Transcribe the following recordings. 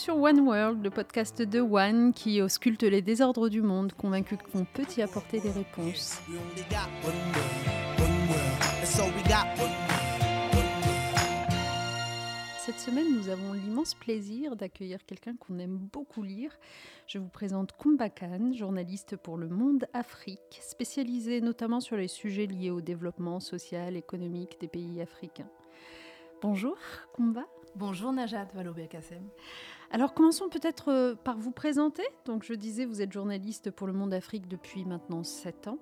sur One World, le podcast de One qui ausculte les désordres du monde, convaincu qu'on peut y apporter des réponses. Cette semaine, nous avons l'immense plaisir d'accueillir quelqu'un qu'on aime beaucoup lire. Je vous présente Kumba Khan, journaliste pour Le Monde Afrique, spécialisé notamment sur les sujets liés au développement social, économique des pays africains. Bonjour Kumba. Bonjour Najat Vallaud-Belkacem. Alors commençons peut-être euh, par vous présenter. Donc je disais, vous êtes journaliste pour Le Monde Afrique depuis maintenant 7 ans.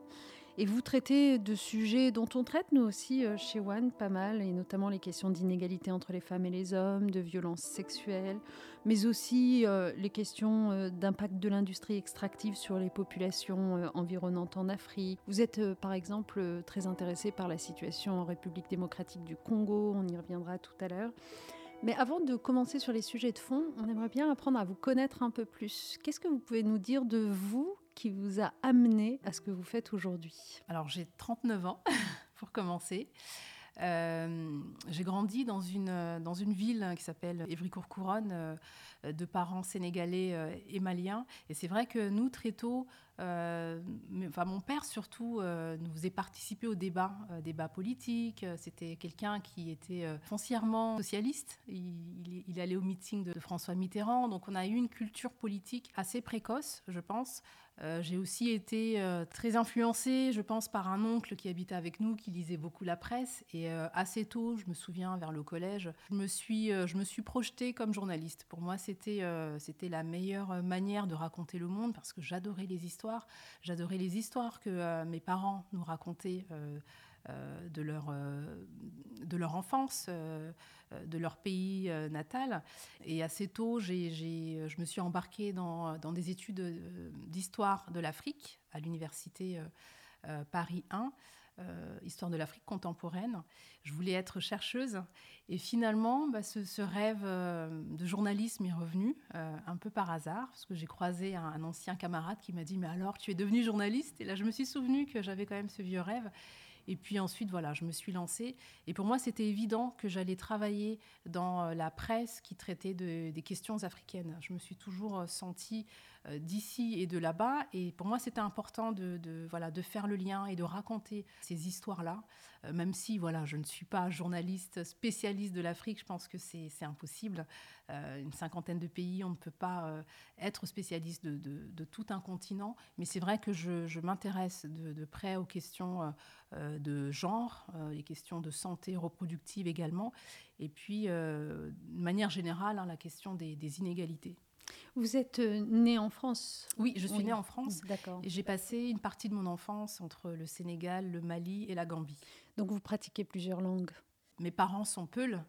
Et vous traitez de sujets dont on traite nous aussi euh, chez One pas mal, et notamment les questions d'inégalité entre les femmes et les hommes, de violences sexuelles, mais aussi euh, les questions d'impact de l'industrie extractive sur les populations environnantes en Afrique. Vous êtes par exemple très intéressé par la situation en République démocratique du Congo, on y reviendra tout à l'heure. Mais avant de commencer sur les sujets de fond, on aimerait bien apprendre à vous connaître un peu plus. Qu'est-ce que vous pouvez nous dire de vous qui vous a amené à ce que vous faites aujourd'hui? Alors j'ai 39 ans pour commencer. Euh, j'ai grandi dans une, dans une ville qui s'appelle Évry-Courcouronne, euh, de parents sénégalais euh, et maliens. Et c'est vrai que nous, très tôt, enfin, mon père surtout, nous faisait participer au débat, débat politique. C'était quelqu'un qui était foncièrement socialiste. Il, allait au meeting de François Mitterrand. Donc on a eu une culture politique assez précoce, je pense. Euh, j'ai aussi été euh, très influencée, je pense, par un oncle qui habitait avec nous, qui lisait beaucoup la presse. Et euh, assez tôt, je me souviens, vers le collège, je me suis, je me suis projetée comme journaliste. Pour moi, c'était, c'était la meilleure manière de raconter le monde parce que j'adorais les histoires. J'adorais les histoires que mes parents nous racontaient de, leur, euh, de leur enfance, euh, de leur pays natal. Et assez tôt, je me suis embarquée dans, dans des études d'histoire de l'Afrique à l'université Paris 1. histoire de l'Afrique contemporaine. Je voulais être chercheuse et finalement, bah, ce, rêve de journalisme est revenu un peu par hasard parce que j'ai croisé un, un, ancien camarade qui m'a dit mais alors tu es devenue journaliste? Et là je me suis souvenu que j'avais quand même ce vieux rêve et puis ensuite, voilà, je me suis lancée. Et pour moi, c'était évident que j'allais travailler dans euh, la presse qui traitait des questions africaines. Je me suis toujours euh, sentie d'ici et de là-bas. Et pour moi, c'était important de, voilà, de faire le lien et de raconter ces histoires-là. même si voilà, je ne suis pas journaliste spécialiste de l'Afrique, je pense que c'est impossible. une cinquantaine de pays, on ne peut pas être spécialiste de, tout un continent. Mais c'est vrai que je, m'intéresse de, près aux questions de genre, euh, les questions de santé reproductive également, et puis, euh, de manière générale, hein, la question des, inégalités. Vous êtes euh, né en France Oui, je suis née en France. D'accord. J'ai passé une partie de mon enfance entre le Sénégal, le Mali et la Gambie. Donc vous pratiquez plusieurs langues Mes parents sont Peuls.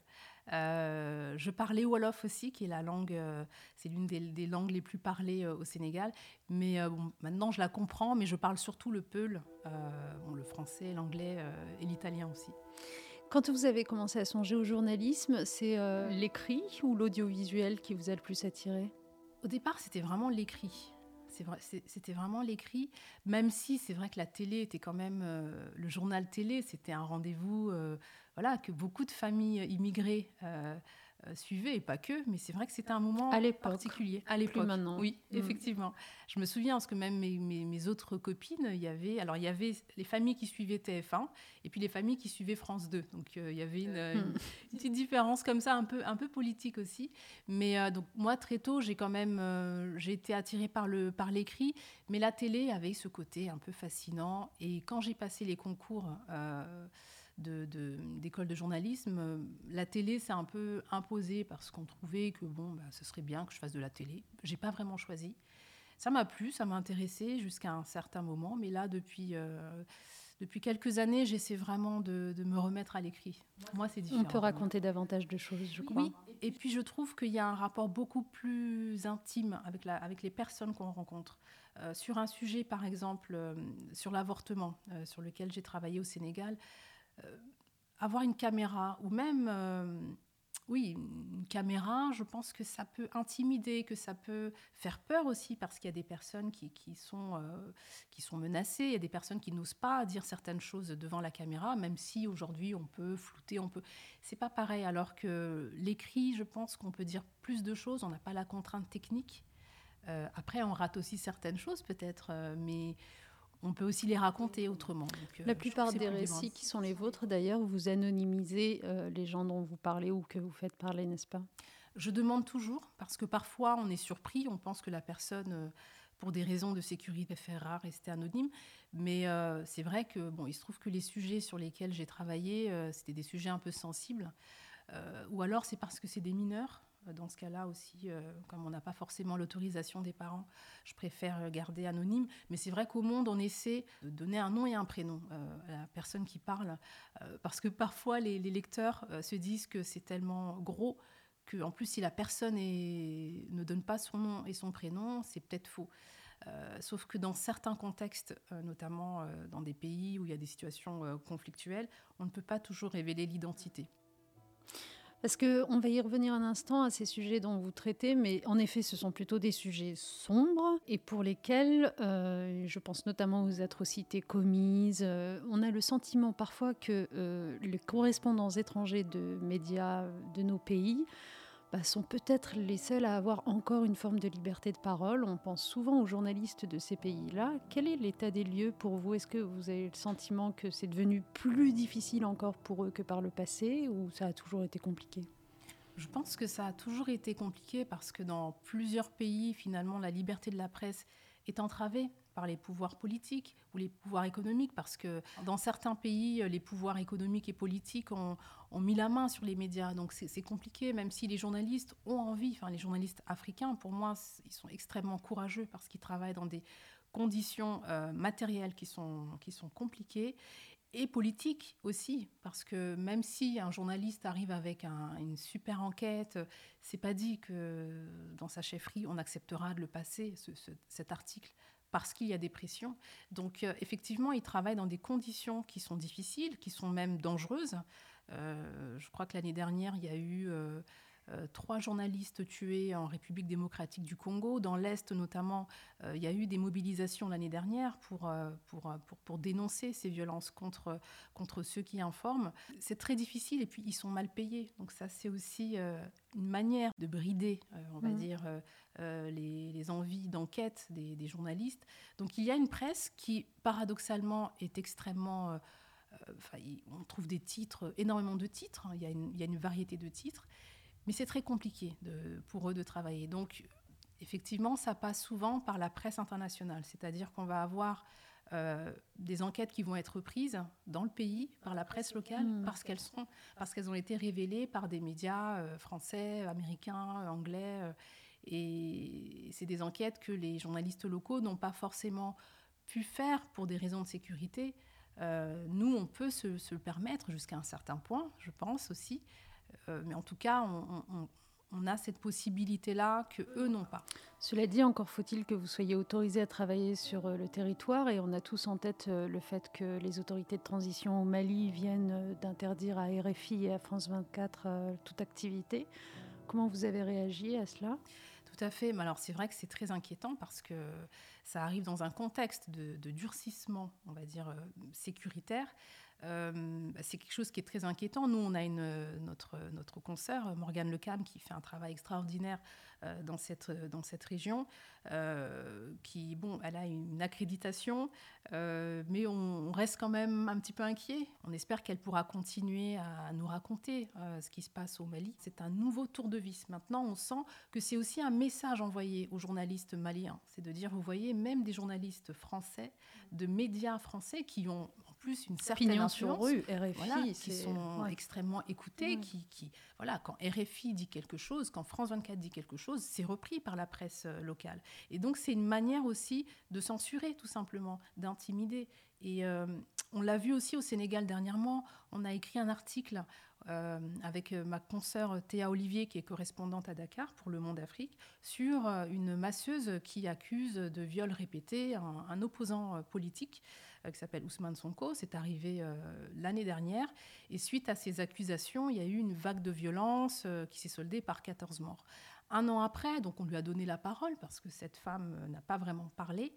Euh, je parlais Wolof aussi, qui est la langue, euh, c'est l'une des, langues les plus parlées euh, au Sénégal. Mais maintenant, je la comprends, mais je parle surtout le peul, le français, l'anglais et l'italien aussi. Quand vous avez commencé à songer au journalisme, c'est l'écrit ou l'audiovisuel qui vous a le plus attiré? Au départ, c'était vraiment l'écrit. C'était vraiment l'écrit, même si c'est vrai que la télé était quand même le journal télé, c'était un rendez-vous voilà, que beaucoup de familles immigrées euh, euh, suivaient, et pas que, mais c'est vrai que c'était un moment à particulier. À l'époque, maintenant. Oui, mm. effectivement. Je me souviens, parce que même mes, mes, autres copines, il y avait, alors il y avait les familles qui suivaient TF1, et puis les familles qui suivaient France 2. Donc euh, il y avait une, petite différence comme ça, un peu, un peu politique aussi. Mais donc moi, très tôt, j'ai quand même, j'ai été attirée par le, par l'écrit, mais la télé avait ce côté un peu fascinant. Et quand j'ai passé les concours d'école de, de, journalisme, euh, la télé s'est un peu imposée parce qu'on trouvait que bon, bah, ce serait bien que je fasse de la télé. J'ai pas vraiment choisi. Ça m'a plu, ça m'a intéressé jusqu'à un certain moment, mais là, depuis, euh, depuis quelques années, j'essaie vraiment de, me remettre à l'écrit. Moi, c'est différent. On peut raconter davantage de choses, je crois. Oui, et puis je trouve qu'il y a un rapport beaucoup plus intime avec, la, avec les personnes qu'on rencontre. Euh, sur un sujet, par exemple, sur l'avortement, sur lequel j'ai travaillé au Sénégal, avoir une caméra ou même, euh, oui, une caméra, je pense que ça peut intimider, que ça peut faire peur aussi, parce qu'il y a des personnes qui, sont, euh, qui sont menacées, il y a des personnes qui n'osent pas dire certaines choses devant la caméra, même si aujourd'hui on peut flouter, on peut. C'est pas pareil. Alors que l'écrit, je pense qu'on peut dire plus de choses, on n'a pas la contrainte technique. Euh, après, on rate aussi certaines choses peut-être, euh, mais on peut aussi les raconter autrement. Euh, la plupart des récits qui sont les vôtres, d'ailleurs, vous anonymisez euh, les gens dont vous parlez ou que vous faites parler, n'est-ce pas? Je demande toujours, parce que parfois on est surpris, on pense que la personne, euh, pour des raisons de sécurité, préférera rester anonyme. Mais c'est vrai que, bon, il se trouve que les sujets sur lesquels j'ai travaillé, c'était des sujets un peu sensibles. ou alors c'est parce que c'est des mineurs. Euh, dans ce cas-là aussi, euh, comme on n'a pas forcément l'autorisation des parents, je préfère garder anonyme. Mais c'est vrai qu'au monde, on essaie de donner un nom et un prénom euh, à la personne qui parle, parce que parfois les, lecteurs se disent que c'est tellement gros en plus, si la personne ne donne pas son nom et son prénom, c'est peut-être faux. sauf que dans certains contextes, notamment dans des pays où il y a des situations conflictuelles, on ne peut pas toujours révéler l'identité. Parce qu'on va y revenir un instant à ces sujets dont vous traitez, mais en effet, ce sont plutôt des sujets sombres et pour lesquels, euh, je pense notamment aux atrocités commises, euh, on a le sentiment parfois que euh, les correspondants étrangers de médias de nos pays bah, sont peut-être les seuls à avoir encore une forme de liberté de parole. On pense souvent aux journalistes de ces pays-là. Quel est l'état des lieux pour vous? Est-ce que vous avez le sentiment que c'est devenu plus difficile encore pour eux que par le passé ou ça a toujours été compliqué? Je pense que ça a toujours été compliqué parce que dans plusieurs pays, finalement, la liberté de la presse est entravée par les pouvoirs politiques ou les pouvoirs économiques, parce que dans certains pays, les pouvoirs économiques et politiques ont, mis la main sur les médias. Donc c'est compliqué, même si les journalistes ont envie, enfin les journalistes africains, pour moi, ils sont extrêmement courageux parce qu'ils travaillent dans des conditions euh, matérielles qui sont, qui sont compliquées et politiques aussi, parce que même si un journaliste arrive avec une super enquête, c'est pas dit que dans sa chefferie on acceptera de le passer cet article parce qu'il y a des pressions. Donc euh, effectivement, ils travaillent dans des conditions qui sont difficiles, qui sont même dangereuses. Euh, je crois que l'année dernière, il y a eu euh, euh, trois journalistes tués en République démocratique du Congo. Dans l'Est notamment, euh, il y a eu des mobilisations l'année dernière pour, euh, pour, pour, pour, dénoncer ces violences contre, contre ceux qui informent. C'est très difficile et puis ils sont mal payés. Donc ça, c'est aussi une manière de brider, on va mmh. dire, les, les, envies d'enquête des, des, journalistes. Donc il y a une presse qui, paradoxalement, est extrêmement... Enfin, on trouve des titres, énormément de titres, hein. il, y a une, il y a une variété de titres, mais c'est très compliqué de, pour eux de travailler. Donc, effectivement, ça passe souvent par la presse internationale, c'est-à-dire qu'on va avoir euh, des enquêtes qui vont être prises dans le pays par la presse locale parce qu'elles sont parce qu'elles ont été révélées par des médias euh, français, américains, anglais euh, et c'est des enquêtes que les journalistes locaux n'ont pas forcément pu faire pour des raisons de sécurité. Nous, on peut se, le permettre jusqu'à un certain point, je pense aussi, euh, mais en tout cas, on, a cette possibilité-là que eux n'ont pas. Cela dit, encore faut-il que vous soyez autorisé à travailler sur euh, le territoire et on a tous en tête euh, le fait que les autorités de transition au Mali viennent d'interdire à RFI et à France 24 toute activité. Comment vous avez réagi à cela? Tout à fait. Mais alors c'est vrai que c'est très inquiétant parce que ça arrive dans un contexte de, de durcissement, on va dire, sécuritaire. Euh, bah, c'est quelque chose qui est très inquiétant. Nous, on a une, notre, notre consoeur, Morgane Lecam, qui fait un travail extraordinaire euh, dans, cette, dans cette région, euh, qui, bon, elle a une accréditation, mais on, reste quand même un petit peu inquiet. On espère qu'elle pourra continuer à nous raconter ce qui se passe au Mali. C'est un nouveau tour de vis. Maintenant, on sent que c'est aussi un message envoyé aux journalistes maliens. C'est de dire, vous voyez, même des journalistes français, de médias français qui ont plus une certaine influence. sur rue, RFI, qui sont extrêmement écoutés, qui, qui, voilà, quand RFI dit quelque chose, quand France 24 dit quelque chose, c'est repris par la presse euh, locale. Et donc c'est une manière aussi de censurer, tout simplement, d'intimider. Et euh, on l'a vu aussi au Sénégal dernièrement. On a écrit un article euh, avec ma consoeur Théa Olivier, qui est correspondante à Dakar pour Le Monde Afrique, sur une masseuse qui accuse de viol répété un, un opposant politique. Qui s'appelle Ousmane Sonko. C'est arrivé l'année dernière. Et suite à ces accusations, il y a eu une vague de violence qui s'est soldée par 14 morts. Un an après, donc on lui a donné la parole parce que cette femme euh, n'a pas vraiment parlé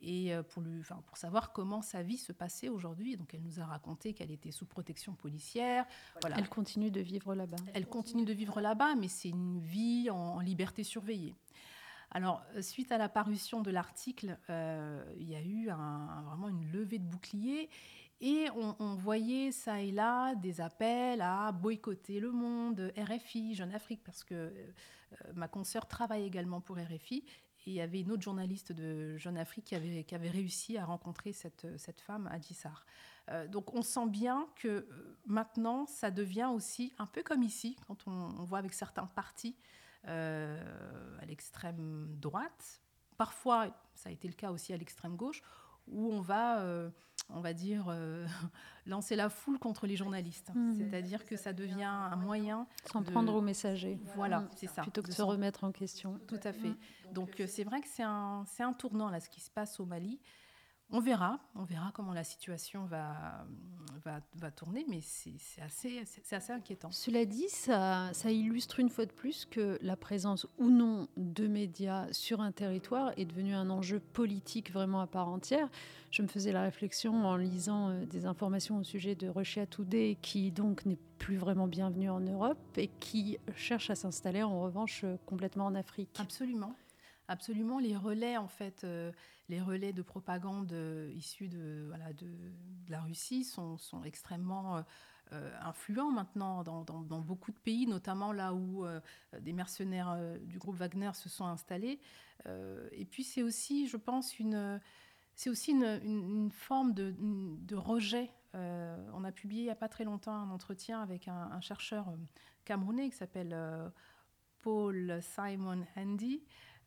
et euh, pour, lui, enfin, pour savoir comment sa vie se passait aujourd'hui. Donc elle nous a raconté qu'elle était sous protection policière. Voilà. Elle continue de vivre là-bas. Elle continue de vivre là-bas, mais c'est une vie en, liberté surveillée. Alors, euh, suite à la parution de l'article, il y a eu vraiment une levée de bouclier et on, voyait ça et là des appels à boycotter le monde, RFI, Jeune Afrique, parce que euh, ma consoeur travaille également pour RFI. Et il y avait une autre journaliste de Jeune Afrique qui avait, réussi à rencontrer cette, femme à Dissar. Euh, donc on sent bien que euh, maintenant, ça devient aussi un peu comme ici, quand on, voit avec certains partis à l'extrême droite. Parfois, ça a été le cas aussi à l'extrême gauche, où on va, euh, on va dire, euh, lancer la foule contre les journalistes. Mmh. C'est-à-dire que ça devient un moyen. S'en prendre aux messagers. Voilà, mmh. c'est ça. Plutôt que de se remettre en question. Tout à fait. Mmh. Donc euh, c'est vrai que c'est un, un tournant, là, ce qui se passe au Mali. On verra, on verra comment la situation va, va, tourner, mais c'est assez, assez inquiétant. Cela dit, ça, ça illustre une fois de plus que la présence ou non de médias sur un territoire est devenue un enjeu politique vraiment à part entière. Je me faisais la réflexion en lisant euh, des informations au sujet de Russia Today, qui donc n'est plus vraiment bienvenue en Europe et qui cherche à s'installer en revanche complètement en Afrique. Absolument. Absolument, les relais en fait, euh, les relais de propagande euh, issus de, la Russie sont, extrêmement euh, influents maintenant dans, beaucoup de pays, notamment là où des mercenaires du groupe Wagner se sont installés. et puis c'est aussi, je pense, une, c'est aussi une, forme de, rejet. on a publié il n'y a pas très longtemps un entretien avec un chercheur camerounais qui s'appelle Paul Simon Handy.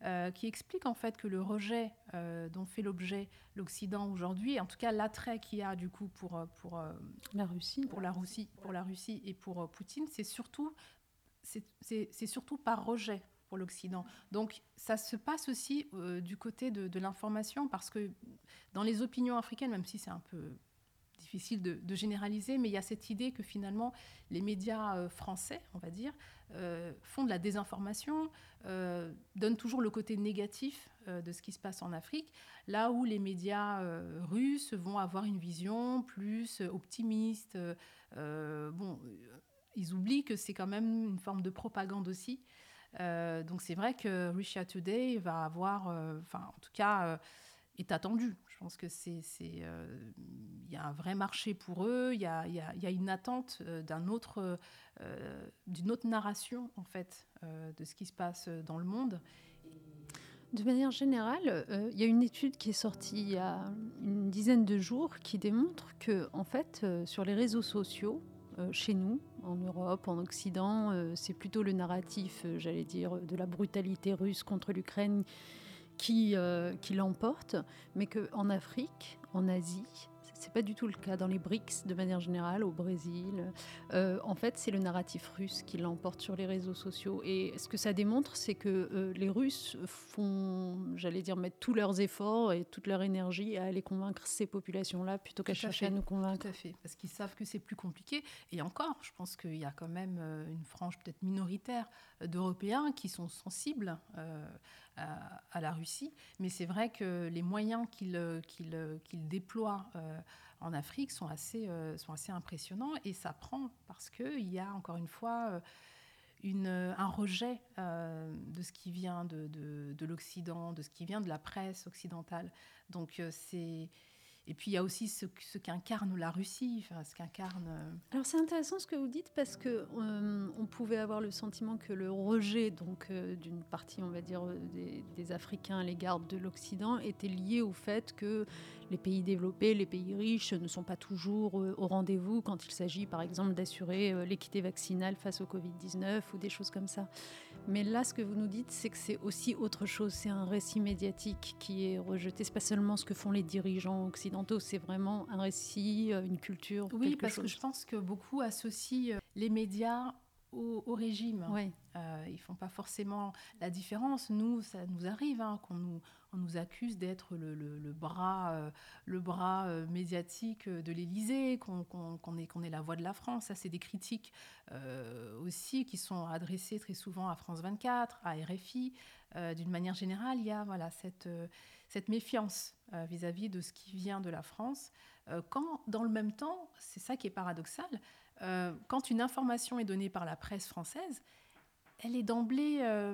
Euh, qui explique en fait que le rejet euh, dont fait l'objet l'Occident aujourd'hui, en tout cas l'attrait qu'il y a du coup pour, euh, pour, la Russie, pour la Russie, pour la Russie et pour Poutine, c'est surtout c'est surtout par rejet pour l'Occident. Donc ça se passe aussi du côté de, de l'information parce que dans les opinions africaines, même si c'est un peu difficile de, généraliser, mais il y a cette idée que finalement les médias euh, français, on va dire, euh, font de la désinformation, euh, donnent toujours le côté négatif de ce qui se passe en Afrique, là où les médias russes vont avoir une vision plus optimiste. bon, ils oublient que c'est quand même une forme de propagande aussi. donc c'est vrai que Russia Today va avoir, enfin en tout cas, est attendu. Je pense que c'est, euh, il y a un vrai marché pour eux. Il y a, y a, une attente euh, d'un autre, euh, d'une autre narration en fait de ce qui se passe dans le monde. De manière générale, il y a une étude qui est sortie il y a une dizaine de jours qui démontre que, en fait, sur les réseaux sociaux, chez nous, en Europe, en Occident, c'est plutôt le narratif, j'allais dire, de la brutalité russe contre l'Ukraine qui, euh, qui l'emporte, mais qu'en Afrique, en Asie, c'est pas du tout le cas dans les BRICS de manière générale, au Brésil. Euh, en fait, c'est le narratif russe qui l'emporte sur les réseaux sociaux. Et ce que ça démontre, c'est que euh, les Russes font, j'allais dire, mettre tous leurs efforts et toute leur énergie à aller convaincre ces populations-là plutôt qu'à chercher à nous convaincre. Tout à fait, parce qu'ils savent que c'est plus compliqué. Et encore, je pense qu'il y a quand même euh, une frange peut-être minoritaire d'Européens qui sont sensibles à, la Russie. Mais c'est vrai que les moyens qu'il, déploient euh, en Afrique sont assez, euh, impressionnants et ça prend parce qu'il y a encore une fois euh, un rejet de ce qui vient de l'Occident, de ce qui vient de la presse occidentale. Donc c'est et puis il y a aussi ce, qu'incarne la Russie, ce qu'incarne. Euh, Alors c'est intéressant ce que vous dites parce que euh, on pouvait avoir le sentiment que le rejet donc euh, d'une partie, on va dire, des, des Africains à l'égard de l'Occident était lié au fait que les pays développés, les pays riches ne sont pas toujours au rendez-vous quand il s'agit, par exemple, d'assurer l'équité vaccinale face au Covid-19 ou des choses comme ça. Mais là, ce que vous nous dites, c'est que c'est aussi autre chose. C'est un récit médiatique qui est rejeté. C'est pas seulement ce que font les dirigeants occidentaux, c'est vraiment un récit, euh, une culture. Oui, parce que je pense que beaucoup associent euh, les médias au, régime. Oui. Euh, ils font pas forcément la différence. Nous, ça nous arrive hein, qu'on nous, on nous accuse d'être le, le, bras, euh, le bras euh, médiatique de l'Élysée, qu'on est, qu'on est la voix de la France. Ça, c'est des critiques aussi qui sont adressées très souvent à France 24, à RFI. D'une manière générale, il y a voilà, cette, cette méfiance vis-à-vis -vis de ce qui vient de la France, quand dans le même temps, c'est ça qui est paradoxal, euh, quand une information est donnée par la presse française, elle est d'emblée euh,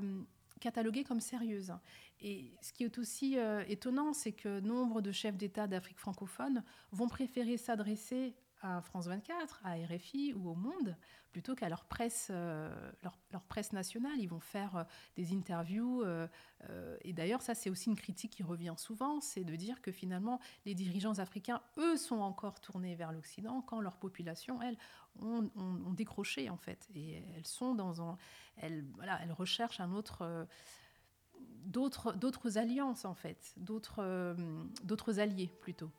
cataloguée comme sérieuse. Et ce qui est aussi euh, étonnant, c'est que nombre de chefs d'État d'Afrique francophone vont préférer s'adresser à France 24, à RFI ou au Monde, plutôt qu'à leur presse, euh, leur, presse nationale. Ils vont faire euh, des interviews. Euh, et d'ailleurs, ça, c'est aussi une critique qui revient souvent, c'est de dire que finalement, les dirigeants africains, eux, sont encore tournés vers l'Occident, quand leur population, elles, ont, décroché, en fait. Et elles sont dans un... Elles, voilà, elles recherchent un autre... d'autres, alliances, en fait, d'autres, d'autres alliés, plutôt.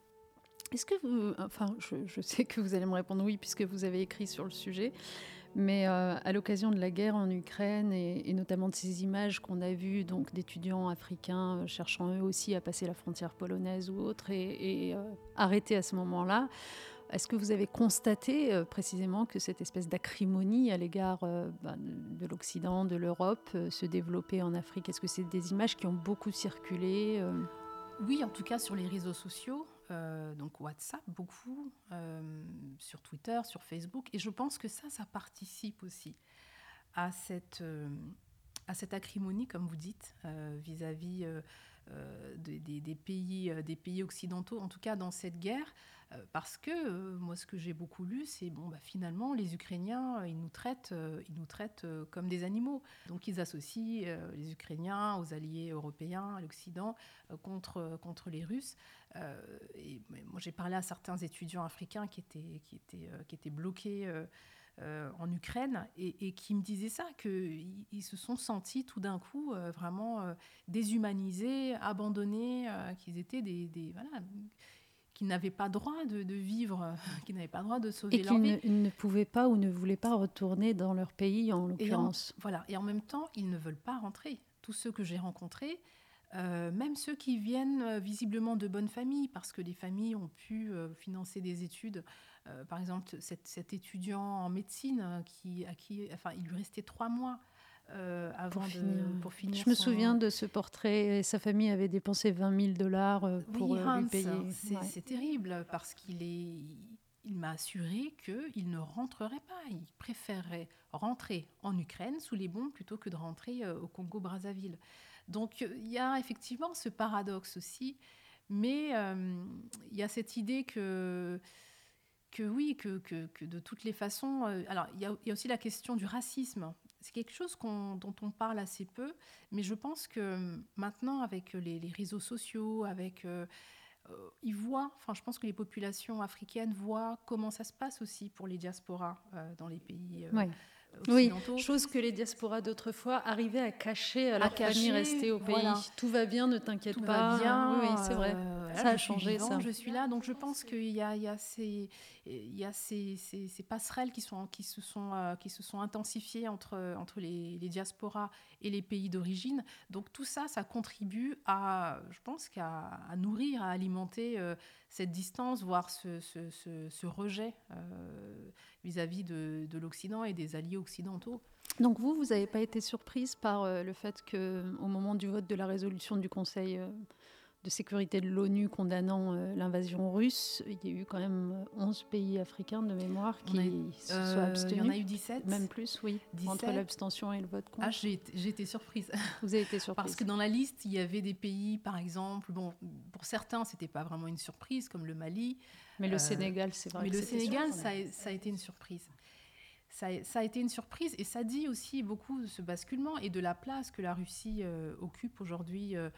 Est-ce que vous, enfin, je, sais que vous allez me répondre oui puisque vous avez écrit sur le sujet, mais euh, à l'occasion de la guerre en Ukraine et, notamment de ces images qu'on a vues donc d'étudiants africains euh, cherchant eux aussi à passer la frontière polonaise ou autre et, euh, arrêtés à ce moment-là, est-ce que vous avez constaté précisément que cette espèce d'acrimonie à l'égard ben, de l'Occident, de l'Europe, se développait en Afrique? Est-ce que c'est des images qui ont beaucoup circulé Oui, en tout cas sur les réseaux sociaux. Euh, donc WhatsApp beaucoup, euh, sur Twitter, sur Facebook. Et je pense que ça, ça participe aussi à cette, euh, acrimonie, comme vous dites, vis-à-vis des pays occidentaux, en tout cas dans cette guerre. Euh, parce que euh, moi, ce que j'ai beaucoup lu, c'est bon, bah, finalement, les Ukrainiens, ils nous traitent, euh, ils nous traitent comme des animaux. Donc, ils associent les Ukrainiens aux alliés européens, à l'Occident, contre, contre les Russes. moi, j'ai parlé à certains étudiants africains qui étaient, qui étaient, qui étaient bloqués. en Ukraine et, qui me disaient ça, qu'ils ils se sont sentis tout d'un coup vraiment déshumanisés, abandonnés, qu'ils étaient des, des voilà, qui n'avaient pas droit de, vivre, qui n'avaient pas droit de sauver et leur vie. Et qui ne pouvaient pas ou ne voulaient pas retourner dans leur pays, en l'occurrence. Voilà, et en même temps, ils ne veulent pas rentrer. Tous ceux que j'ai rencontrés, euh, même ceux qui viennent euh, visiblement de bonnes familles, parce que les familles ont pu euh, financer des études. par exemple, cet, étudiant en médecine, qui, à qui, enfin, il lui restait trois mois euh, avant pour, finir. pour, finir. Je me souviens de ce portrait. Sa famille avait dépensé 20 000 dollars euh, pour oui, euh, lui payer. C'est terrible parce qu'il est. Il m'a assuré qu'il ne rentrerait pas. Il préférerait rentrer en Ukraine sous les bombes plutôt que de rentrer au Congo-Brazzaville. Donc il y a effectivement ce paradoxe aussi, mais il y a cette idée que que oui, que, que, que, de toutes les façons. alors, il y, a, il y, a, aussi la question du racisme c'est quelque chose dont on parle assez peu, mais je pense que hum, maintenant, avec les, réseaux sociaux, avec euh, euh, ils voient, enfin, je pense que les populations africaines voient comment ça se passe aussi pour les diasporas euh, dans les pays. Oui, chose que les diasporas d'autrefois arrivaient à cacher à, la famille restée au pays. Tout va bien, ne t'inquiète pas. Va bien, oui, c'est vrai. Ça a changé. ça. Je suis là, donc je pense qu'il y a, il y a, ces, il y a ces, ces, passerelles qui, sont, qui, se sont, euh, qui se sont intensifiées entre, entre les, les diasporas et les pays d'origine. Donc tout ça, ça contribue à, je pense, qu'à à nourrir, à alimenter euh, cette distance, voire ce, ce, ce, rejet euh, vis-à-vis de, de l'Occident et des alliés occidentaux. Donc vous, vous n'avez pas été surprise par le fait qu'au moment du vote de la résolution du Conseil de sécurité de l'ONU condamnant euh, l'invasion russe, il y a eu quand même 11 pays africains de mémoire qui se sont abstenus. Il y en a eu 17. Même plus, oui. Entre l'abstention et le vote contre. Ah, j'ai été surprise. Vous avez été surprise. Parce que dans la liste, il y avait des pays, par exemple, bon, pour certains, c'était pas vraiment une surprise, comme le Mali. Mais le euh, Sénégal, c'est vrai. Mais le Sénégal, ça a, ça a, été une surprise. Ça a, ça a, été une surprise et ça dit aussi beaucoup de ce basculement et de la place que la Russie euh, occupe aujourd'hui euh,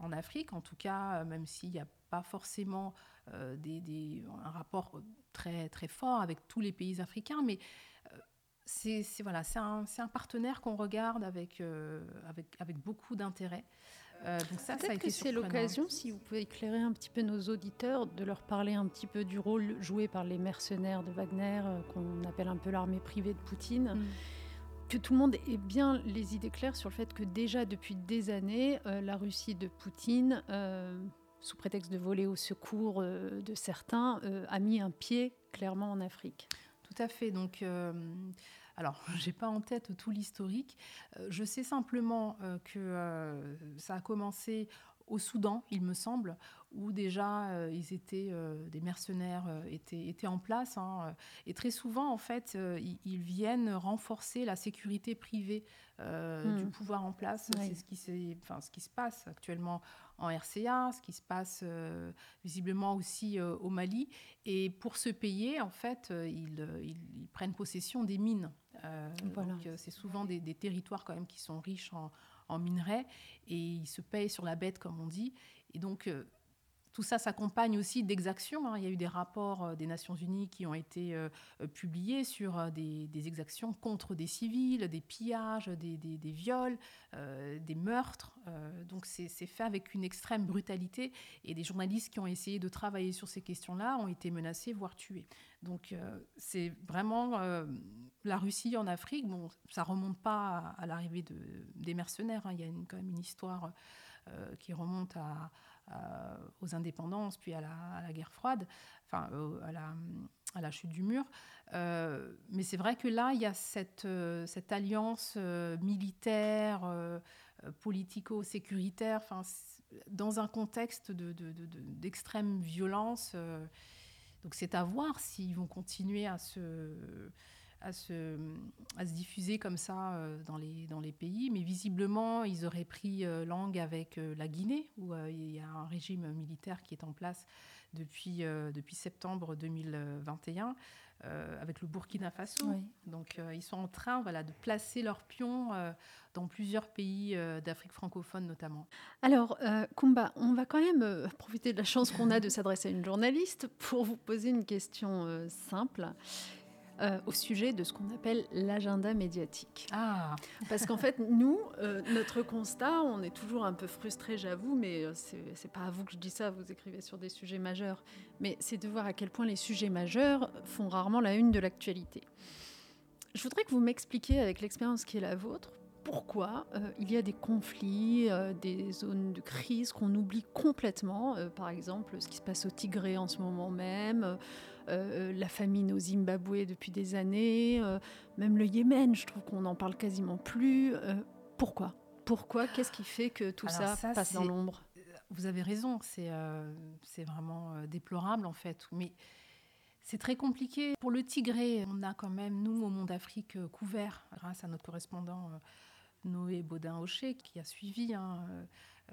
en Afrique, en tout cas, euh, même s'il n'y a pas forcément euh, des, un rapport très, très fort avec tous les pays africains, mais c'est voilà, un, un, partenaire qu'on regarde avec, avec, avec beaucoup d'intérêt. a été que c'est l'occasion, si vous pouvez éclairer un petit peu nos auditeurs, de leur parler un petit peu du rôle joué par les mercenaires de Wagner, qu'on appelle un peu l'armée privée de Poutine. Mm. Que tout le monde ait bien les idées claires sur le fait que déjà depuis des années, la Russie de Poutine sous prétexte de voler au secours euh, de certains, euh, a mis un pied clairement en Afrique. Tout à fait. Donc, euh, alors, je n'ai pas en tête tout l'historique. je sais simplement que ça a commencé au Soudan, il me semble, où déjà ils étaient des mercenaires étaient, étaient en place. Hein, et très souvent, en fait, ils, viennent renforcer la sécurité privée du hmm. pouvoir en place. C'est ce qui, enfin, ce qui se passe actuellement en RCA, ce qui se passe euh, visiblement aussi euh, au Mali. Et pour se payer, en fait, euh, ils, prennent possession des mines. Donc, c'est souvent des, territoires quand même qui sont riches en, en, minerais et ils se payent sur la bête, comme on dit. Et donc, tout ça s'accompagne aussi d'exactions. Hein. Il y a eu des rapports euh, des Nations Unies qui ont été euh, euh, publiés sur des, exactions contre des civils, des pillages, des, viols, des meurtres. donc c'est fait avec une extrême brutalité et des journalistes qui ont essayé de travailler sur ces questions-là ont été menacés, voire tués. Donc c'est vraiment la Russie en Afrique. Bon, ça remonte pas à, l'arrivée de, des mercenaires. Hein. Il y a quand même une histoire qui remonte à aux indépendances, puis à la, guerre froide, enfin à, la, à, la, chute du mur. Euh, mais c'est vrai que là, il y a cette, euh, alliance militaire, politico-sécuritaire, dans un contexte d'extrême de, violence. donc c'est à voir s'ils vont continuer à se à se, à se diffuser comme ça euh, dans, les, dans les pays. Mais visiblement, ils auraient pris euh, langue avec euh, la Guinée, où il y a un régime militaire qui est en place depuis, depuis septembre 2021. avec le Burkina Faso. Donc ils sont en train voilà, de placer leurs pions dans plusieurs pays d'Afrique francophone notamment. Alors, Kumba, on va quand même profiter de la chance qu'on a de s'adresser à une journaliste pour vous poser une question simple. Euh, au sujet de ce qu'on appelle l'agenda médiatique. Ah. Parce qu'en fait, nous, euh, notre constat, on est toujours un peu frustrés, j'avoue, mais euh, c'est pas à vous que je dis ça, vous écrivez sur des sujets majeurs, mais c'est de voir à quel point les sujets majeurs font rarement la une de l'actualité. Je voudrais que vous m'expliquiez, avec l'expérience qui est la vôtre, pourquoi il y a des conflits, des zones de crise qu'on oublie complètement, par exemple ce qui se passe au Tigré en ce moment même, euh, euh, la famine au Zimbabwe depuis des années, euh, même le Yémen, je trouve qu'on n'en parle quasiment plus. pourquoi? Pourquoi? Qu'est-ce qui fait que tout ça, passe dans l'ombre? Vous avez raison, c'est c'est vraiment déplorable en fait. Mais c'est très compliqué. Pour le Tigré, on a quand même, nous, au Monde Afrique, couvert, grâce à notre correspondant Noé Baudin-Hocher, qui a suivi hein,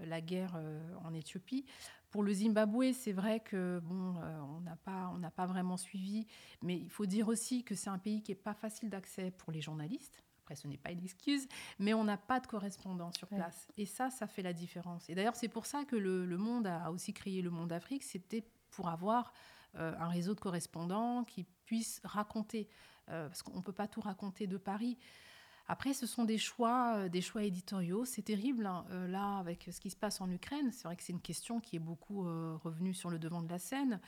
la guerre en Éthiopie. Pour le Zimbabwe, c'est vrai que bon, euh, on n'a pas, on n'a pas vraiment suivi, mais il faut dire aussi que c'est un pays qui est pas facile d'accès pour les journalistes. Après, ce n'est pas une excuse, mais on n'a pas de correspondant sur place. Et ça, ça fait la différence. Et d'ailleurs, c'est pour ça que le, Monde a aussi créé le Monde Afrique. C'était pour avoir euh, un réseau de correspondants qui puissent raconter, euh, parce qu'on ne peut pas tout raconter de Paris. Après, ce sont des choix, euh, des choix éditoriaux. C'est terrible, hein, euh, là, avec ce qui se passe en Ukraine. C'est vrai que c'est une question qui est beaucoup euh, revenue sur le devant de la scène,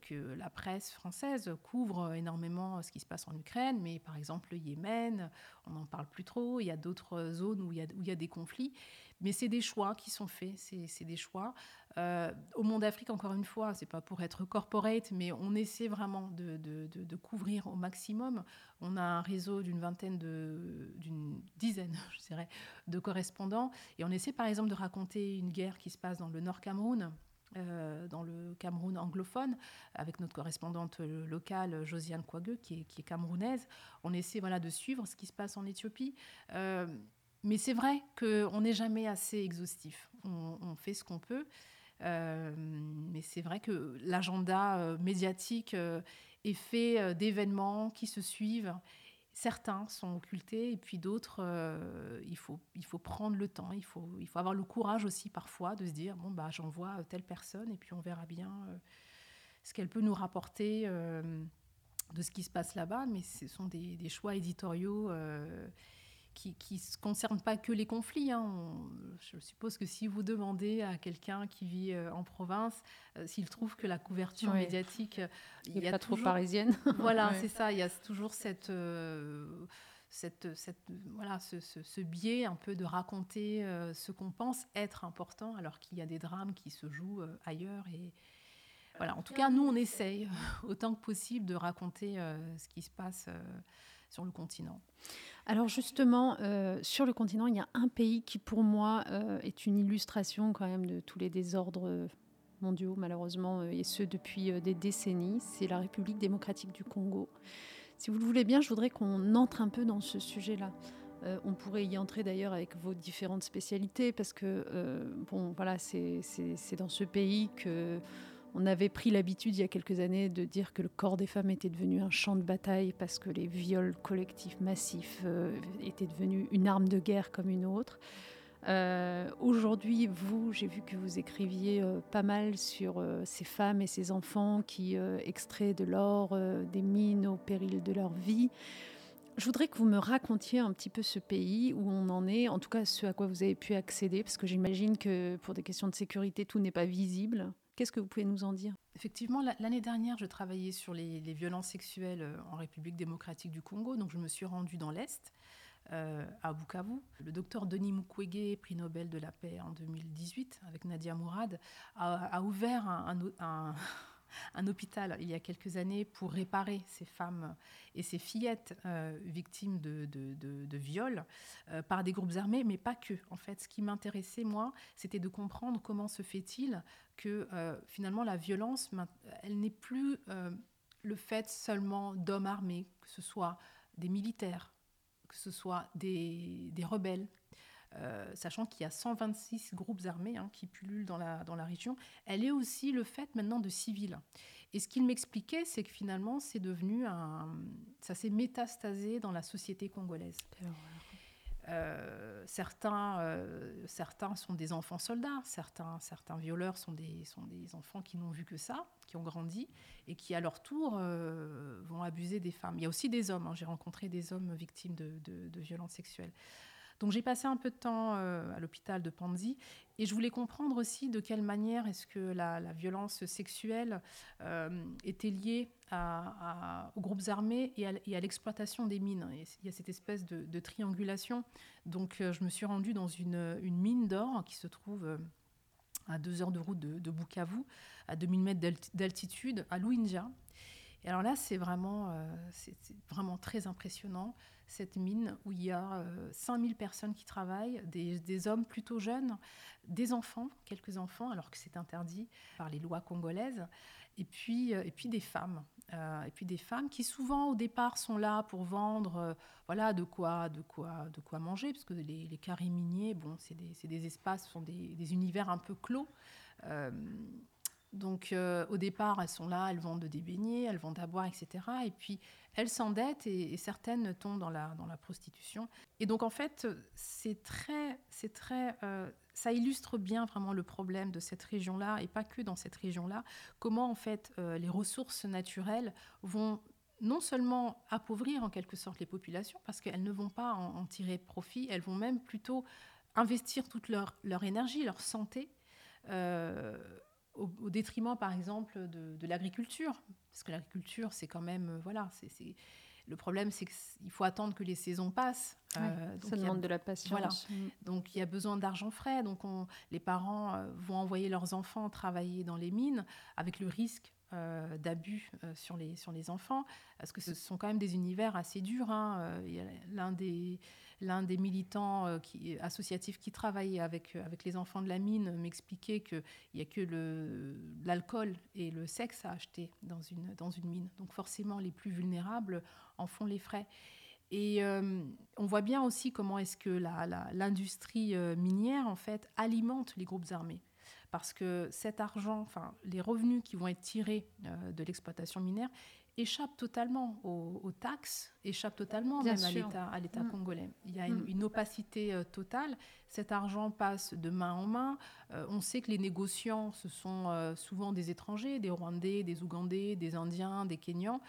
que la presse française couvre énormément ce qui se passe en Ukraine, mais par exemple le Yémen, on n'en parle plus trop. Il y a d'autres zones où il y a, où il y a des conflits. Mais c'est des choix qui sont faits, c'est des choix. Euh, au Monde Afrique, encore une fois, c'est pas pour être corporate, mais on essaie vraiment de, couvrir au maximum. On a un réseau d'une vingtaine, d'une dizaine, je dirais, de correspondants, et on essaie par exemple de raconter une guerre qui se passe dans le Nord Cameroun. Euh, dans le Cameroun anglophone, avec notre correspondante locale Josiane est, qui est, camerounaise. On essaie voilà, de suivre ce qui se passe en Éthiopie. Euh, mais c'est vrai qu'on n'est jamais assez exhaustif. On, fait ce qu'on peut. Euh, mais c'est vrai que l'agenda euh, médiatique euh, est fait d'événements qui se suivent. Certains sont occultés et puis d'autres, il, faut, il faut prendre le temps, il faut, il faut avoir le courage aussi parfois de se dire, bon, bah, j'envoie telle personne et puis on verra bien ce qu'elle peut nous rapporter de ce qui se passe là-bas. Mais ce sont des, des choix éditoriaux qui ne concernent pas que les conflits. Hein. je suppose que si vous demandez à quelqu'un qui vit euh, en province, euh, s'il trouve que la couverture médiatique, il y a pas trop parisienne. voilà, c'est ça. Il y a toujours cette cette, cette, voilà, ce, ce, biais un peu de raconter ce qu'on pense être important alors qu'il y a des drames qui se jouent ailleurs et, voilà, en tout cas, nous, on essaye autant que possible de raconter euh, ce qui se passe euh, sur le continent. Alors justement, euh, sur le continent, il y a un pays qui, pour moi, est une illustration quand même de tous les désordres mondiaux, malheureusement, et ce depuis des décennies. C'est la République démocratique du Congo. Si vous le voulez bien, je voudrais qu'on entre un peu dans ce sujet-là. on pourrait y entrer d'ailleurs avec vos différentes spécialités parce que, bon, voilà, c'est dans ce pays que on avait pris l'habitude il y a quelques années de dire que le corps des femmes était devenu un champ de bataille parce que les viols collectifs massifs euh, étaient devenus une arme de guerre comme une autre. Euh, aujourd'hui, vous, j'ai vu que vous écriviez euh, pas mal sur ces femmes et ces enfants qui extraient de l'or des mines au péril de leur vie. Je voudrais que vous me racontiez un petit peu ce pays, où on en est, en tout cas ce à quoi vous avez pu accéder, parce que j'imagine que pour des questions de sécurité, tout n'est pas visible. Qu'est-ce que vous pouvez nous en dire? Effectivement, l'année dernière, je travaillais sur les, violences sexuelles euh, en République démocratique du Congo, donc je me suis rendue dans l'Est, euh, à Bukavu. Le docteur Denis Mukwege, prix Nobel de la paix en 2018, avec Nadia Mourad, a, ouvert un un hôpital il y a quelques années pour réparer ces femmes et ces fillettes euh, victimes de, de, viols euh, par des groupes armés, mais pas que. En fait, ce qui m'intéressait, moi, c'était de comprendre comment se fait-il que euh, finalement la violence, elle n'est plus le fait seulement d'hommes armés, que ce soit des militaires, que ce soit des, des rebelles, euh, sachant qu'il y a 126 groupes armés hein, qui pullulent dans la, dans la région, elle est aussi le fait maintenant de civils. Et ce qu'il m'expliquait, c'est que finalement, c'est devenu un. Ça s'est métastasé dans la société congolaise. Euh, certains, euh, certains sont des enfants soldats, certains, certains violeurs sont des, sont des enfants qui n'ont vu que ça, qui ont grandi et qui à leur tour vont abuser des femmes. Il y a aussi des hommes, hein. j'ai rencontré des hommes victimes de, de, de violences sexuelles. Donc j'ai passé un peu de temps euh, à l'hôpital de Panzi et je voulais comprendre aussi de quelle manière est-ce que la, violence sexuelle euh, était liée aux groupes armés et à, l'exploitation des mines. il y a cette espèce de, triangulation. Donc euh, je me suis rendue dans une, mine d'or qui se trouve à deux heures de route de, Bukavu, à 2000 mètres d'altitude, à Luinja. Et alors là, c'est vraiment, c'est vraiment très impressionnant cette mine où il y a 5000 euh, personnes qui travaillent, des, hommes plutôt jeunes, des enfants, quelques enfants, alors que c'est interdit par les lois congolaises, et puis, euh, et puis des femmes. Euh, et puis des femmes qui souvent au départ sont là pour vendre voilà de quoi de quoi de quoi manger parce que les, les carrés miniers bon c'est des, des, espaces sont des, des, univers un peu clos donc au départ elles sont là elles vendent des beignets elles vendent à boire etc et puis elles s'endettent et, certaines tombent dans la, dans la prostitution. Et donc en fait, c'est très, c'est très, euh, ça illustre bien vraiment le problème de cette région-là et pas que dans cette région-là. Comment en fait euh, les ressources naturelles vont non seulement appauvrir en quelque sorte les populations parce qu'elles ne vont pas en, tirer profit, elles vont même plutôt investir toute leur, leur énergie, leur santé. Euh, au, détriment, par exemple, de, l'agriculture. Parce que l'agriculture, c'est quand même. Euh, voilà, c'est, le problème, c'est qu'il faut attendre que les saisons passent. Euh, ça demande de la patience. Mm. Donc il y a besoin d'argent frais. Donc on, les parents euh, vont envoyer leurs enfants travailler dans les mines avec le risque d'abus sur, les, sur les enfants. Parce que ce sont quand même des univers assez durs. Hein. l'un des L'un des militants euh, associatifs qui travaillait avec, euh, avec les enfants de la mine m'expliquait qu'il n'y a que l'alcool et le sexe à acheter dans une, dans une mine. Donc forcément, les plus vulnérables en font les frais. Et euh, on voit bien aussi comment est-ce que l'industrie minière, en fait, alimente les groupes armés. Parce que cet argent, enfin, les revenus qui vont être tirés de l'exploitation minière, échappe totalement aux, taxes, échappe totalement même à l'État mm. congolais. Il y a une, mm. opacité euh, totale. Cet argent passe de main en main. Euh, on sait que les négociants, ce sont euh, souvent des étrangers, des Rwandais, des Ougandais, des Indiens, des Kenyans.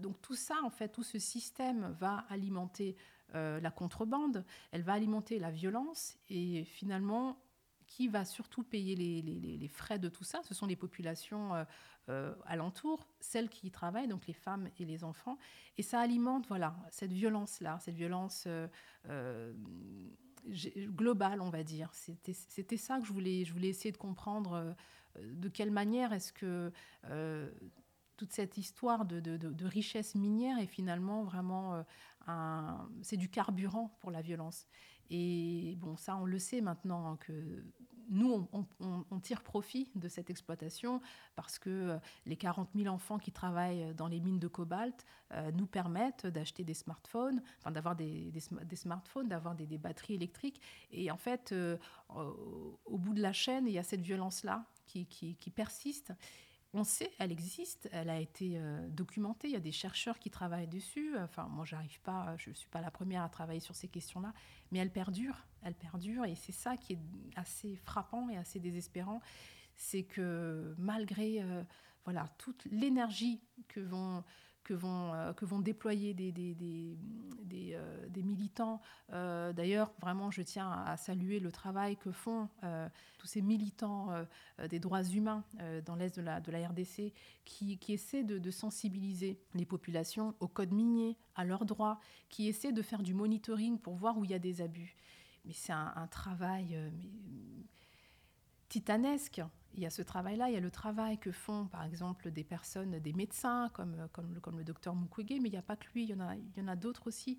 donc tout ça, en fait, tout ce système va alimenter la contrebande, elle va alimenter la violence et finalement, qui va surtout payer les, frais de tout ça Ce sont les populations euh, euh, alentours, celles qui y travaillent, donc les femmes et les enfants. Et ça alimente voilà, cette violence-là, cette violence euh, globale, on va dire. C'était ça que je voulais, je voulais essayer de comprendre. de quelle manière est-ce que toute cette histoire de, de, richesse minière est finalement vraiment c'est du carburant pour la violence. Et bon, ça, on le sait maintenant hein, que nous, on, tire profit de cette exploitation parce que euh, les 40 000 enfants qui travaillent dans les mines de cobalt euh, nous permettent d'acheter des smartphones, enfin d'avoir des, smartphones, d'avoir des, batteries électriques. Et en fait, euh, au, bout de la chaîne, il y a cette violence-là qui, qui persiste on sait, elle existe, elle a été euh, documentée, il y a des chercheurs qui travaillent dessus. Enfin, moi, j'arrive pas, je ne suis pas la première à travailler sur ces questions-là, mais elle perdure, elle perdure, et c'est ça qui est assez frappant et assez désespérant, c'est que malgré euh, voilà toute l'énergie que vont que vont, euh, que vont déployer des, des, des, euh, militants. Euh, d'ailleurs, vraiment, je tiens à saluer le travail que font tous ces militants des droits humains dans l'Est de la, de la RDC qui, qui essaient de, sensibiliser les populations au code minier, à leurs droits, qui essaient de faire du monitoring pour voir où il y a des abus. Mais c'est un, travail titanesque il y a ce travail-là, il y a le travail que font par exemple des personnes, des médecins comme, comme, comme le docteur Mukwege, mais il n'y a pas que lui, il y en a, il y en a d'autres aussi.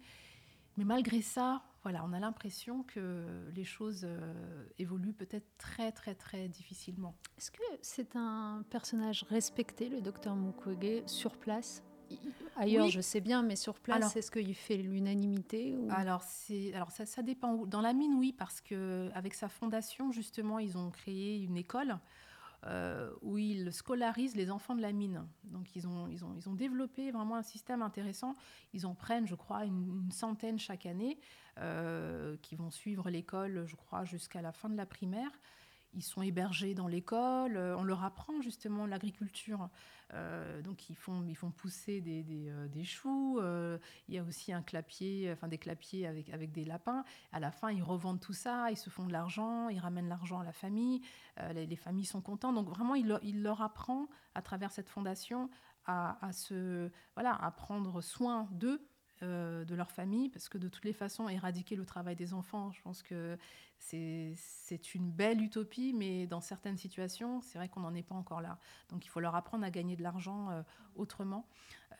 Mais malgré ça, voilà, on a l'impression que les choses euh, évoluent peut-être très très très difficilement. Est-ce que c'est un personnage respecté, le docteur Mukwege, sur place? Ailleurs, je sais bien, mais sur place, est-ce qu'il fait l'unanimité Alors, c'est, alors ça, ça, dépend. Dans la mine, oui, parce que avec sa fondation, justement, ils ont créé une école euh, où ils scolarisent les enfants de la mine. Donc ils ont, ils, ont, ils ont développé vraiment un système intéressant. Ils en prennent, je crois, une, centaine chaque année euh, qui vont suivre l'école, je crois, jusqu'à la fin de la primaire ils sont hébergés dans l'école, euh, on leur apprend justement l'agriculture. Euh, donc ils font, ils font pousser des, des, euh, choux, il y a aussi un clapier, enfin des clapiers avec, avec des lapins. À la fin, ils revendent tout ça, ils se font de l'argent, ils ramènent l'argent à la famille, les, familles sont contentes. Donc vraiment, il, il, leur apprend à travers cette fondation à, à se, voilà, à prendre soin d'eux de leur famille, parce que de toutes les façons, éradiquer le travail des enfants, je pense que c'est une belle utopie, mais dans certaines situations, c'est vrai qu'on n'en est pas encore là. Donc il faut leur apprendre à gagner de l'argent euh, autrement.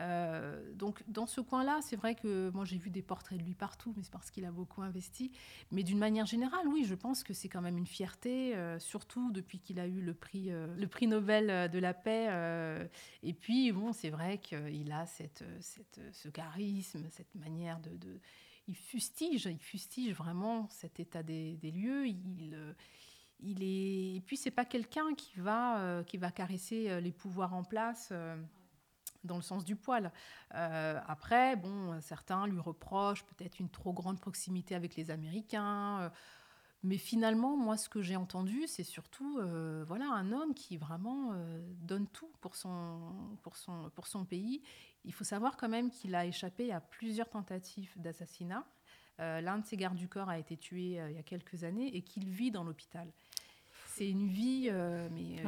Euh, donc dans ce coin-là, c'est vrai que moi j'ai vu des portraits de lui partout, mais c'est parce qu'il a beaucoup investi. Mais d'une manière générale, oui, je pense que c'est quand même une fierté, euh, surtout depuis qu'il a eu le prix, le prix Nobel de la paix. et puis bon, c'est vrai qu'il a cette, ce charisme, cette manière de il fustige, il fustige vraiment cet état des, lieux. Euh, il est, et puis c'est pas quelqu'un qui va, euh, qui va caresser euh, les pouvoirs en place. dans le sens du poil. après, bon, certains lui reprochent peut-être une trop grande proximité avec les Américains. Mais finalement, moi, ce que j'ai entendu, c'est surtout voilà, un homme qui vraiment donne tout pour son, pour, son, pour son pays il faut savoir quand même qu'il a échappé à plusieurs tentatives d'assassinat. Euh, l'un de ses gardes du corps a été tué euh, il y a quelques années et qu'il vit dans l'hôpital. C'est une vie, euh, mais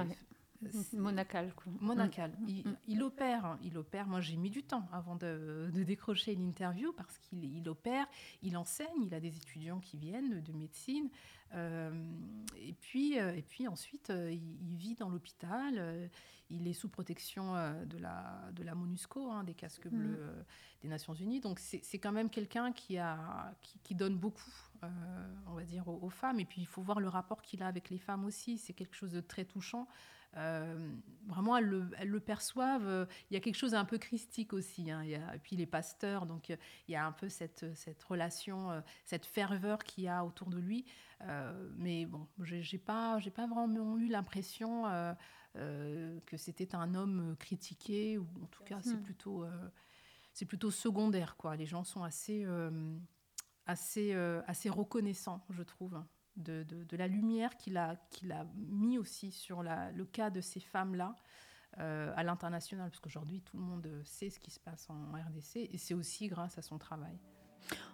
monacale. Monacale. Mm. Mm. Il, opère, hein. il opère. Moi, j'ai mis du temps avant de, décrocher l'interview parce qu'il opère, il enseigne, il a des étudiants qui viennent de médecine. et puis, et puis ensuite, il, vit dans l'hôpital. Il est sous protection euh, de la, de la MONUSCO, hein, des casques bleus mm. euh, des Nations Unies. Donc c'est quand même quelqu'un qui, a, qui, donne beaucoup, euh, on va dire, aux, femmes. Et puis il faut voir le rapport qu'il a avec les femmes aussi. C'est quelque chose de très touchant. Vraiment, elles le, perçoivent. Il y a quelque chose d'un peu christique aussi. Hein. et puis les pasteurs, donc il y a un peu cette, cette relation, cette ferveur qu'il y a autour de lui. mais bon, j'ai pas, pas vraiment eu l'impression que c'était un homme critiqué, ou en tout cas, c'est hmm. plutôt, c'est plutôt secondaire. Quoi. Les gens sont assez, assez, assez reconnaissants, je trouve, de, la lumière qu'il a, qu'il a mis aussi sur le cas de ces femmes-là. à l'international, parce qu'aujourd'hui tout le monde sait ce qui se passe en RDC, et c'est aussi grâce à son travail.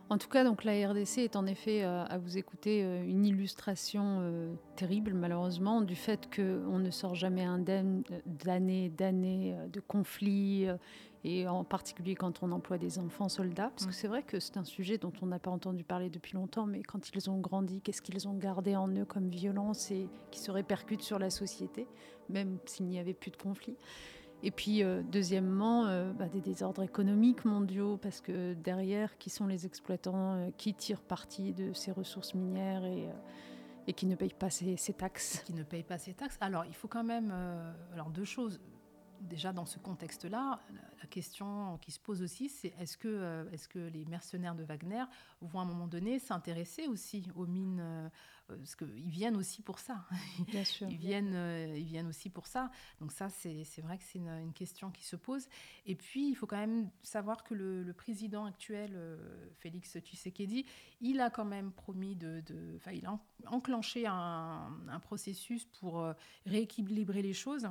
En tout cas, donc la RDC est en effet, euh, à vous écouter, euh, une illustration euh, terrible, malheureusement, du fait qu'on ne sort jamais indemne d'années, d'années de conflits, et en particulier quand on emploie des enfants soldats, parce que mm. c'est vrai que c'est un sujet dont on n'a pas entendu parler depuis longtemps, mais quand ils ont grandi, qu'est-ce qu'ils ont gardé en eux comme violence et qui se répercute sur la société, même s'il n'y avait plus de conflits. Et puis, euh, deuxièmement, euh, bah, des désordres économiques mondiaux, parce que derrière, qui sont les exploitants euh, qui tirent parti de ces ressources minières et, et qui ne payent pas ces, ces, taxes? Qui ne payent pas ces taxes. Alors, il faut quand même. alors, deux choses. Déjà, dans ce contexte-là, la question qui se pose aussi, c'est est-ce que, les mercenaires de Wagner vont à un moment donné s'intéresser aussi aux mines parce qu'ils viennent aussi pour ça. Bien sûr. Ils viennent, euh, ils viennent aussi pour ça. Donc ça, c'est vrai que c'est une, question qui se pose. Et puis, il faut quand même savoir que le, président actuel, euh, Félix Tshisekedi, il a quand même promis de... Enfin, il a enclenché un, processus pour euh, rééquilibrer les choses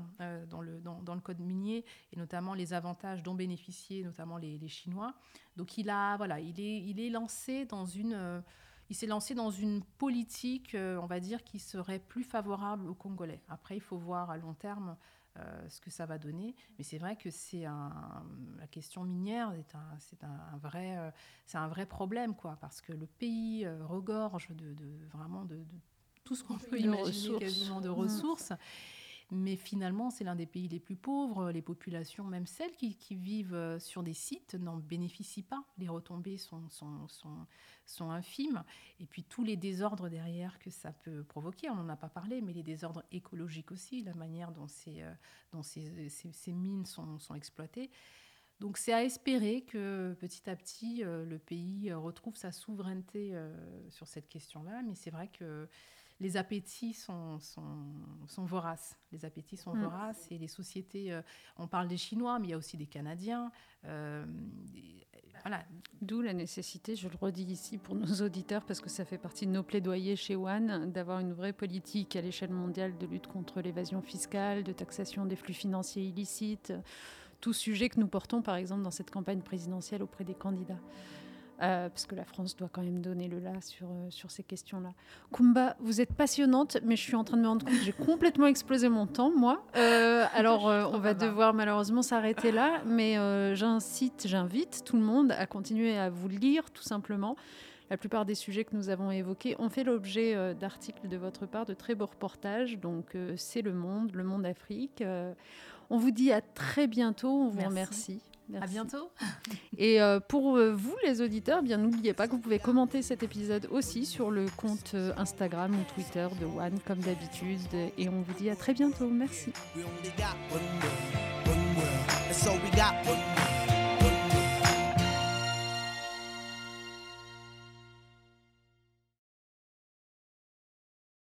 dans, le, dans, le code minier, et notamment les avantages dont bénéficiaient notamment les, les Chinois. Donc il a, voilà, il est, il est lancé dans une il s'est lancé dans une politique, euh, on va dire, qui serait plus favorable aux Congolais. Après, il faut voir à long terme euh, ce que ça va donner. Mais c'est vrai que c'est un, la question minière, c'est un, un, vrai, euh, c'est un vrai problème, quoi, parce que le pays regorge de, vraiment de, tout ce qu'on peut imaginer quasiment de mmh. ressources. Mais finalement, c'est l'un des pays les plus pauvres. Les populations, même celles qui, vivent euh, sur des sites, n'en bénéficient pas. Les retombées sont, infimes. Et puis tous les désordres derrière que ça peut provoquer, on n'en a pas parlé, mais les désordres écologiques aussi, la manière dont ces, euh, mines sont, sont exploitées. Donc c'est à espérer que petit à petit, euh, le pays retrouve sa souveraineté sur cette question-là. Mais c'est vrai que les appétits sont, sont, voraces. Les appétits sont mm. voraces et les sociétés, euh, on parle des Chinois, mais il y a aussi des Canadiens. Euh, voilà. D'où la nécessité, je le redis ici pour nos auditeurs, parce que ça fait partie de nos plaidoyers chez One, d'avoir une vraie politique à l'échelle mondiale de lutte contre l'évasion fiscale, de taxation des flux financiers illicites, tout sujet que nous portons par exemple dans cette campagne présidentielle auprès des candidats. Euh, parce que la France doit quand même donner le là sur, euh, sur ces questions-là. Kumba, vous êtes passionnante, mais je suis en train de me rendre compte que j'ai complètement explosé mon temps, moi. Euh, alors, on va devoir malheureusement s'arrêter là, mais j'incite, j'invite tout le monde à continuer à vous lire, tout simplement. La plupart des sujets que nous avons évoqués ont fait l'objet d'articles de votre part, de très beaux reportages. Donc, c'est Le Monde, Le Monde Afrique. on vous dit à très bientôt. On vous remercie. À bientôt. Et euh, pour euh, vous, les auditeurs, bien n'oubliez pas que vous pouvez commenter cet épisode aussi sur le compte euh, Instagram ou Twitter de One, comme d'habitude. Et on vous dit à très bientôt. Merci.